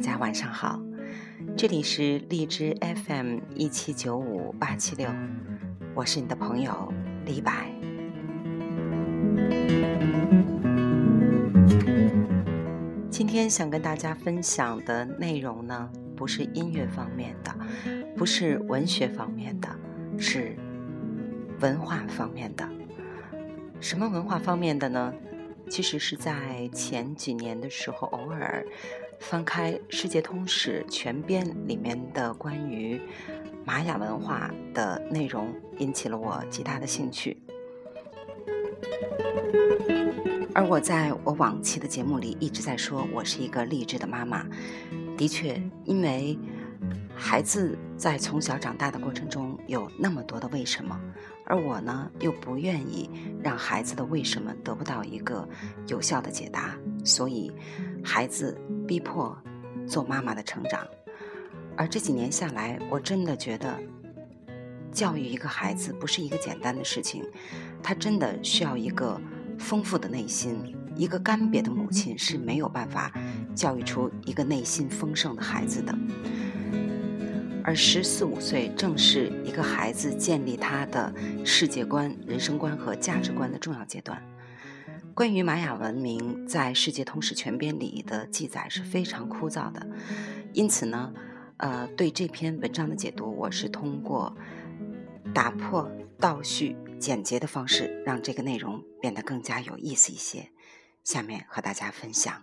大家晚上好，这里是荔枝 FM 一七九五八七六，我是你的朋友李白。今天想跟大家分享的内容呢，不是音乐方面的，不是文学方面的，是文化方面的。什么文化方面的呢？其实是在前几年的时候，偶尔翻开《世界通史全编》里面的关于玛雅文化的内容，引起了我极大的兴趣。而我在我往期的节目里一直在说，我是一个励志的妈妈。的确，因为孩子在从小长大的过程中有那么多的为什么。而我呢，又不愿意让孩子的为什么得不到一个有效的解答，所以孩子逼迫做妈妈的成长。而这几年下来，我真的觉得教育一个孩子不是一个简单的事情，他真的需要一个丰富的内心。一个干瘪的母亲是没有办法教育出一个内心丰盛的孩子的。而十四五岁正是一个孩子建立他的世界观、人生观和价值观的重要阶段。关于玛雅文明，在《世界通史全编》里的记载是非常枯燥的，因此呢，呃，对这篇文章的解读，我是通过打破倒叙、简洁的方式，让这个内容变得更加有意思一些。下面和大家分享。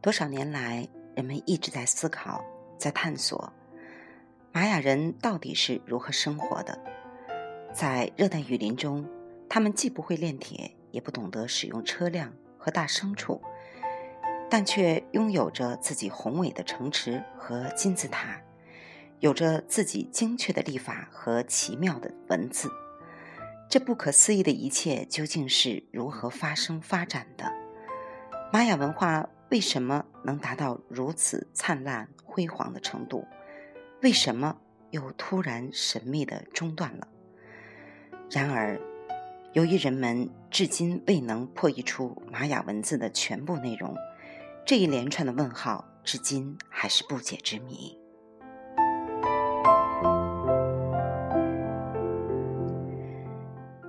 多少年来，人们一直在思考，在探索，玛雅人到底是如何生活的。在热带雨林中，他们既不会炼铁，也不懂得使用车辆和大牲畜，但却拥有着自己宏伟的城池和金字塔，有着自己精确的历法和奇妙的文字。这不可思议的一切，究竟是如何发生发展的？玛雅文化。为什么能达到如此灿烂辉煌的程度？为什么又突然神秘的中断了？然而，由于人们至今未能破译出玛雅文字的全部内容，这一连串的问号至今还是不解之谜。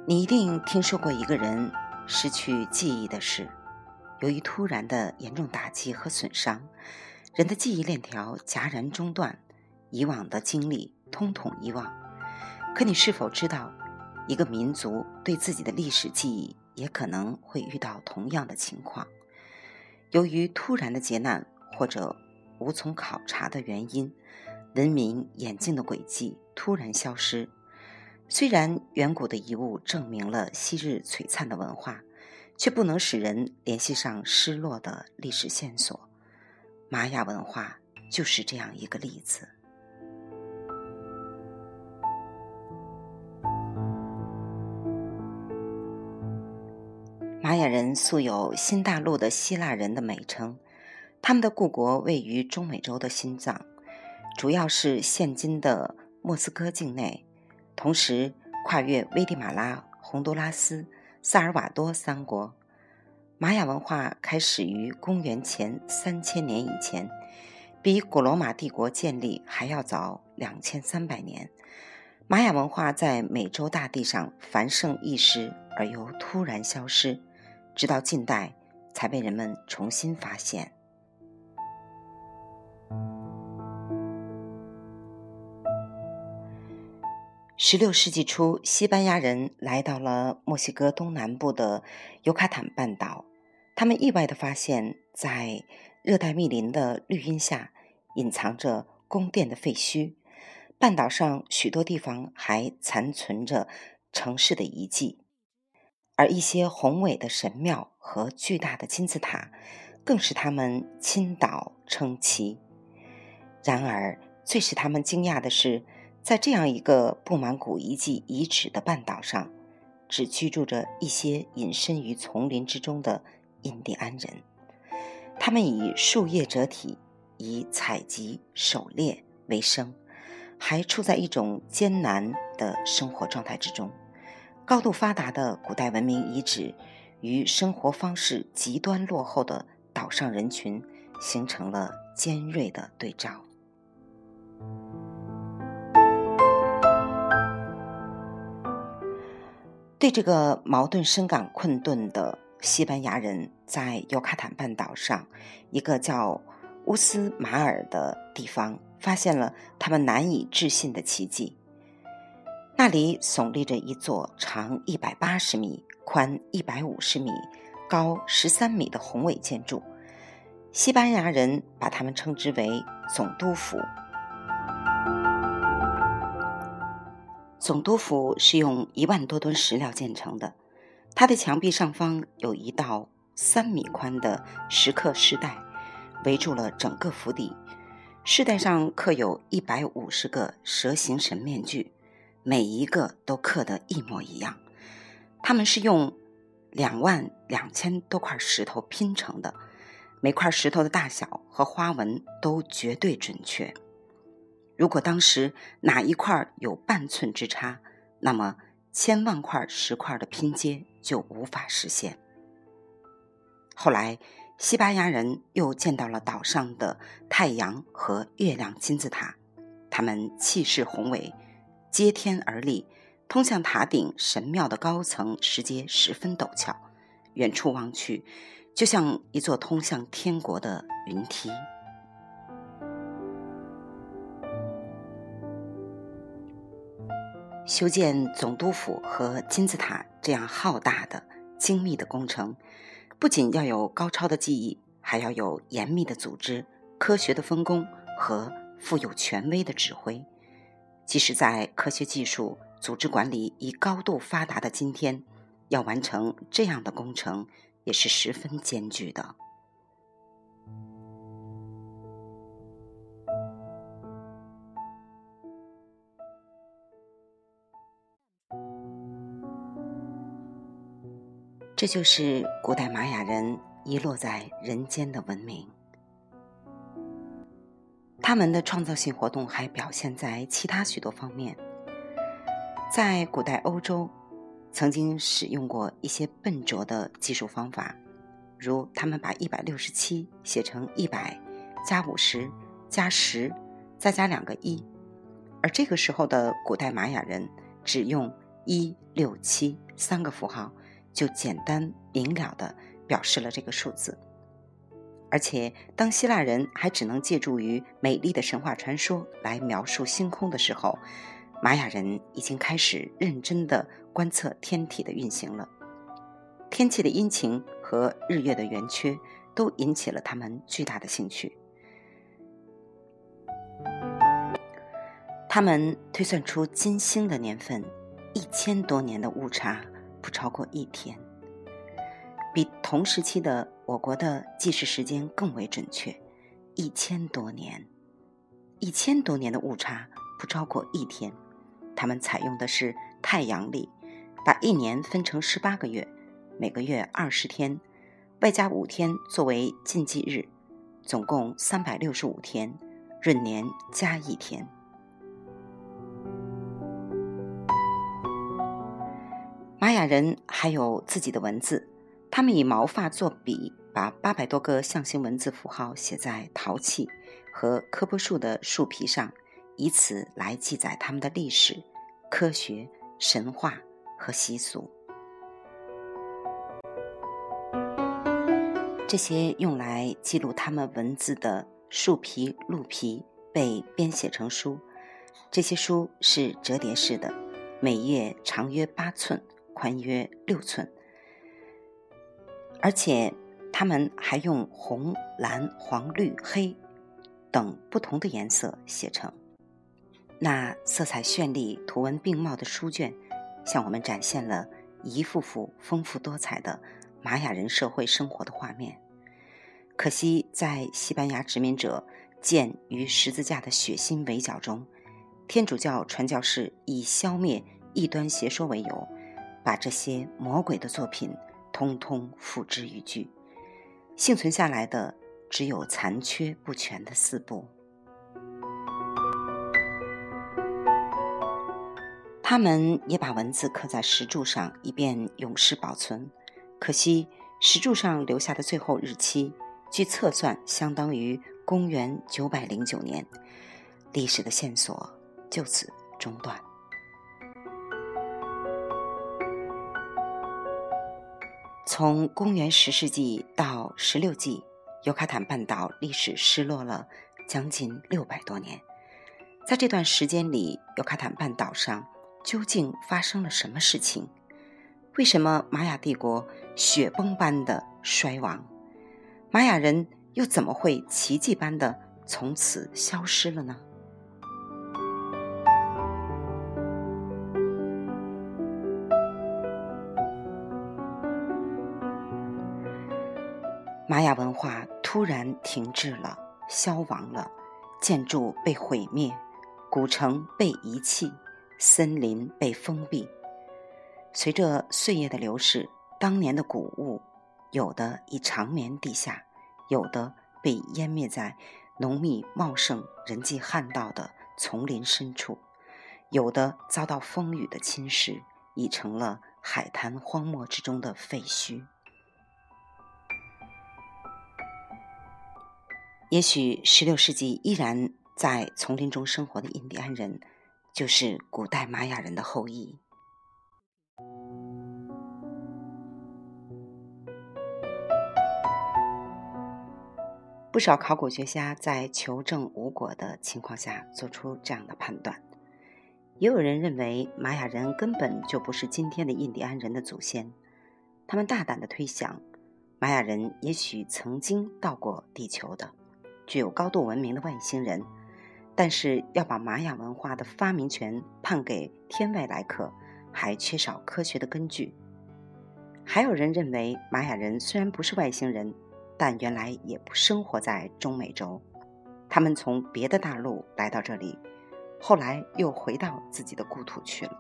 你一定听说过一个人失去记忆的事。由于突然的严重打击和损伤，人的记忆链条戛然中断，以往的经历通统遗忘。可你是否知道，一个民族对自己的历史记忆也可能会遇到同样的情况？由于突然的劫难或者无从考察的原因，文明演进的轨迹突然消失。虽然远古的遗物证明了昔日璀璨的文化。却不能使人联系上失落的历史线索。玛雅文化就是这样一个例子。玛雅人素有“新大陆的希腊人”的美称，他们的故国位于中美洲的心脏，主要是现今的莫斯科境内，同时跨越危地马拉、洪都拉斯。萨尔瓦多三国，玛雅文化开始于公元前三千年以前，比古罗马帝国建立还要早两千三百年。玛雅文化在美洲大地上繁盛一时，而又突然消失，直到近代才被人们重新发现。十六世纪初，西班牙人来到了墨西哥东南部的尤卡坦半岛。他们意外地发现，在热带密林的绿荫下，隐藏着宫殿的废墟。半岛上许多地方还残存着城市的遗迹，而一些宏伟的神庙和巨大的金字塔，更是他们倾倒称奇。然而，最使他们惊讶的是。在这样一个布满古遗迹遗址的半岛上，只居住着一些隐身于丛林之中的印第安人。他们以树叶折体，以采集、狩猎为生，还处在一种艰难的生活状态之中。高度发达的古代文明遗址与生活方式极端落后的岛上人群形成了尖锐的对照。对这个矛盾深感困顿的西班牙人，在尤卡坦半岛上一个叫乌斯马尔的地方，发现了他们难以置信的奇迹。那里耸立着一座长一百八十米、宽一百五十米、高十三米的宏伟建筑，西班牙人把它们称之为总督府。总督府是用一万多吨石料建成的，它的墙壁上方有一道三米宽的石刻石带，围住了整个府邸。石带上刻有一百五十个蛇形神面具，每一个都刻得一模一样。它们是用两万两千多块石头拼成的，每块石头的大小和花纹都绝对准确。如果当时哪一块有半寸之差，那么千万块石块的拼接就无法实现。后来，西班牙人又见到了岛上的太阳和月亮金字塔，它们气势宏伟，接天而立，通向塔顶神庙的高层石阶十分陡峭，远处望去，就像一座通向天国的云梯。修建总督府和金字塔这样浩大的、精密的工程，不仅要有高超的技艺，还要有严密的组织、科学的分工和富有权威的指挥。即使在科学技术、组织管理已高度发达的今天，要完成这样的工程，也是十分艰巨的。这就是古代玛雅人遗落在人间的文明。他们的创造性活动还表现在其他许多方面。在古代欧洲，曾经使用过一些笨拙的计数方法，如他们把一百六十七写成一百加五十加十再加两个一，而这个时候的古代玛雅人只用一六七三个符号。就简单明了的表示了这个数字，而且当希腊人还只能借助于美丽的神话传说来描述星空的时候，玛雅人已经开始认真的观测天体的运行了。天气的阴晴和日月的圆缺都引起了他们巨大的兴趣。他们推算出金星的年份，一千多年的误差。不超过一天，比同时期的我国的计时时间更为准确，一千多年，一千多年的误差不超过一天。他们采用的是太阳历，把一年分成十八个月，每个月二十天，外加五天作为禁忌日，总共三百六十五天，闰年加一天。玛雅人还有自己的文字，他们以毛发做笔，把八百多个象形文字符号写在陶器和科波树的树皮上，以此来记载他们的历史、科学、神话和习俗。这些用来记录他们文字的树皮、鹿皮被编写成书，这些书是折叠式的，每页长约八寸。宽约六寸，而且他们还用红、蓝、黄、绿、黑等不同的颜色写成。那色彩绚丽、图文并茂的书卷，向我们展现了一幅幅丰富多彩的玛雅人社会生活的画面。可惜，在西班牙殖民者剑与十字架的血腥围剿中，天主教传教士以消灭异端邪说为由。把这些魔鬼的作品通通付之一炬，幸存下来的只有残缺不全的四部。他们也把文字刻在石柱上，以便永世保存。可惜石柱上留下的最后日期，据测算相当于公元九百零九年，历史的线索就此中断。从公元十世纪到十六纪，尤卡坦半岛历史失落了将近六百多年。在这段时间里，尤卡坦半岛上究竟发生了什么事情？为什么玛雅帝国雪崩般的衰亡？玛雅人又怎么会奇迹般的从此消失了呢？玛雅文化突然停滞了，消亡了，建筑被毁灭，古城被遗弃，森林被封闭。随着岁月的流逝，当年的古物，有的已长眠地下，有的被湮灭在浓密茂盛、人迹罕到的丛林深处，有的遭到风雨的侵蚀，已成了海滩荒漠之中的废墟。也许16世纪依然在丛林中生活的印第安人，就是古代玛雅人的后裔。不少考古学家在求证无果的情况下做出这样的判断，也有人认为玛雅人根本就不是今天的印第安人的祖先。他们大胆的推想，玛雅人也许曾经到过地球的。具有高度文明的外星人，但是要把玛雅文化的发明权判给天外来客，还缺少科学的根据。还有人认为，玛雅人虽然不是外星人，但原来也不生活在中美洲，他们从别的大陆来到这里，后来又回到自己的故土去了。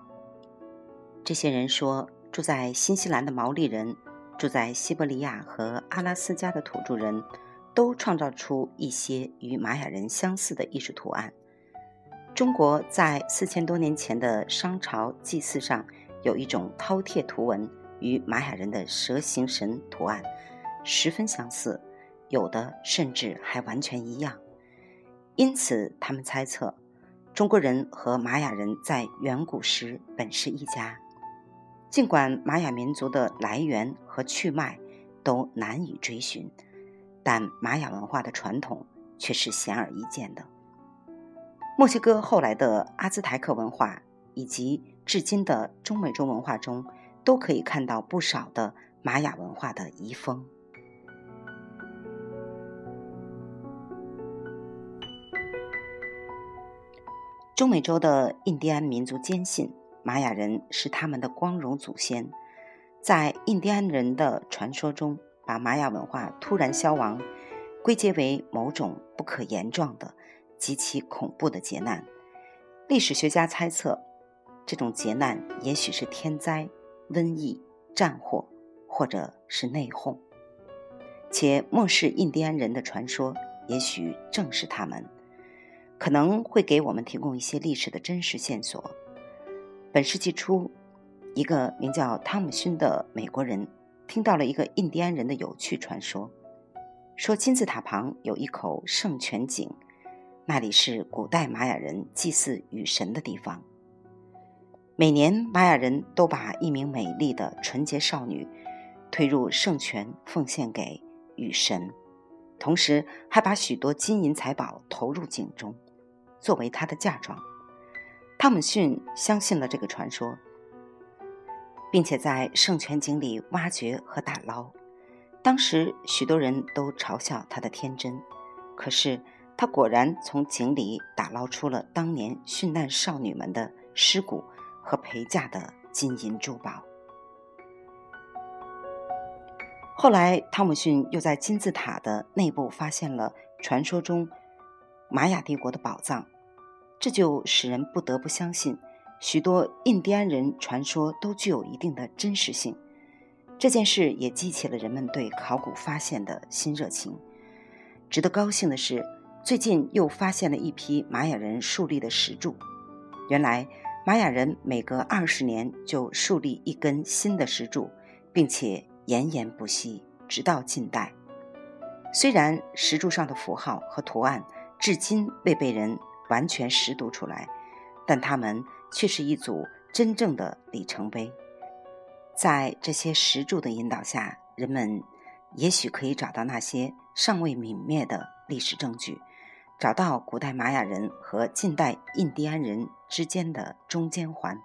这些人说，住在新西兰的毛利人，住在西伯利亚和阿拉斯加的土著人。都创造出一些与玛雅人相似的艺术图案。中国在四千多年前的商朝祭祀上有一种饕餮图文，与玛雅人的蛇形神图案十分相似，有的甚至还完全一样。因此，他们猜测，中国人和玛雅人在远古时本是一家。尽管玛雅民族的来源和去脉都难以追寻。但玛雅文化的传统却是显而易见的。墨西哥后来的阿兹台克文化以及至今的中美洲文化中，都可以看到不少的玛雅文化的遗风。中美洲的印第安民族坚信玛雅人是他们的光荣祖先，在印第安人的传说中。把玛雅文化突然消亡归结为某种不可言状的、极其恐怖的劫难。历史学家猜测，这种劫难也许是天灾、瘟疫、战火，或者是内讧。且漠视印第安人的传说，也许正是他们，可能会给我们提供一些历史的真实线索。本世纪初，一个名叫汤姆逊的美国人。听到了一个印第安人的有趣传说，说金字塔旁有一口圣泉井，那里是古代玛雅人祭祀雨神的地方。每年，玛雅人都把一名美丽的纯洁少女推入圣泉，奉献给雨神，同时还把许多金银财宝投入井中，作为她的嫁妆。汤姆逊相信了这个传说。并且在圣泉井里挖掘和打捞，当时许多人都嘲笑他的天真，可是他果然从井里打捞出了当年殉难少女们的尸骨和陪嫁的金银珠宝。后来，汤姆逊又在金字塔的内部发现了传说中玛雅帝国的宝藏，这就使人不得不相信。许多印第安人传说都具有一定的真实性，这件事也激起了人们对考古发现的新热情。值得高兴的是，最近又发现了一批玛雅人树立的石柱。原来，玛雅人每隔二十年就树立一根新的石柱，并且延延不息，直到近代。虽然石柱上的符号和图案至今未被人完全识读出来，但它们却是一组真正的里程碑。在这些石柱的引导下，人们也许可以找到那些尚未泯灭的历史证据。找到古代玛雅人和近代印第安人之间的中间环，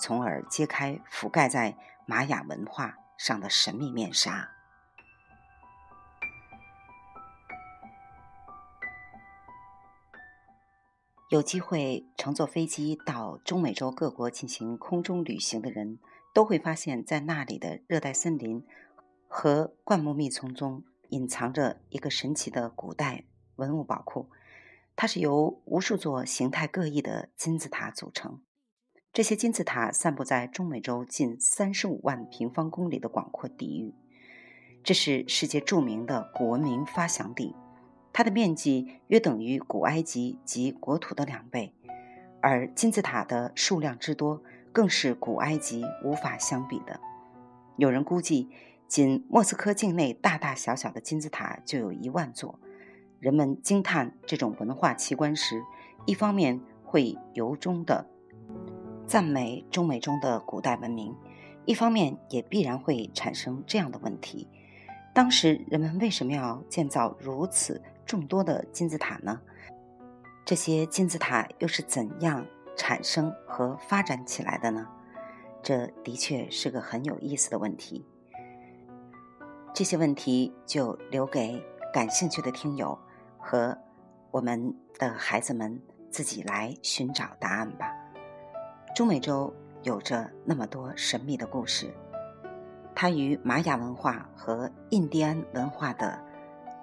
从而揭开覆盖在玛雅文化上的神秘面纱。有机会乘坐飞机到中美洲各国进行空中旅行的人，都会发现，在那里的热带森林和灌木密丛中，隐藏着一个神奇的古代文物宝库。它是由无数座形态各异的金字塔组成，这些金字塔散布在中美洲近三十五万平方公里的广阔地域。这是世界著名的古文明发祥地，它的面积约等于古埃及及国土的两倍，而金字塔的数量之多更是古埃及无法相比的。有人估计，仅莫斯科境内大大小小的金字塔就有一万座。人们惊叹这种文化奇观时，一方面会由衷的赞美中美中的古代文明，一方面也必然会产生这样的问题：当时人们为什么要建造如此众多的金字塔呢？这些金字塔又是怎样产生和发展起来的呢？这的确是个很有意思的问题。这些问题就留给感兴趣的听友。和我们的孩子们自己来寻找答案吧。中美洲有着那么多神秘的故事，它与玛雅文化和印第安文化的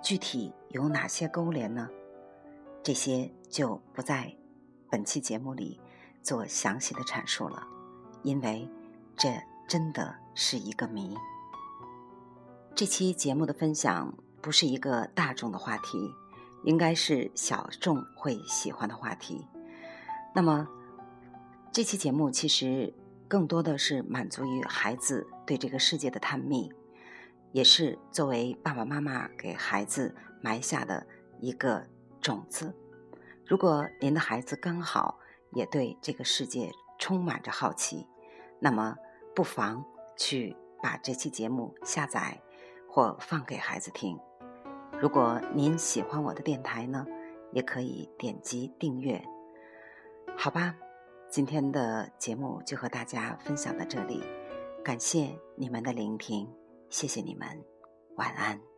具体有哪些勾连呢？这些就不在本期节目里做详细的阐述了，因为这真的是一个谜。这期节目的分享不是一个大众的话题。应该是小众会喜欢的话题。那么，这期节目其实更多的是满足于孩子对这个世界的探秘，也是作为爸爸妈妈给孩子埋下的一个种子。如果您的孩子刚好也对这个世界充满着好奇，那么不妨去把这期节目下载或放给孩子听。如果您喜欢我的电台呢，也可以点击订阅。好吧，今天的节目就和大家分享到这里，感谢你们的聆听，谢谢你们，晚安。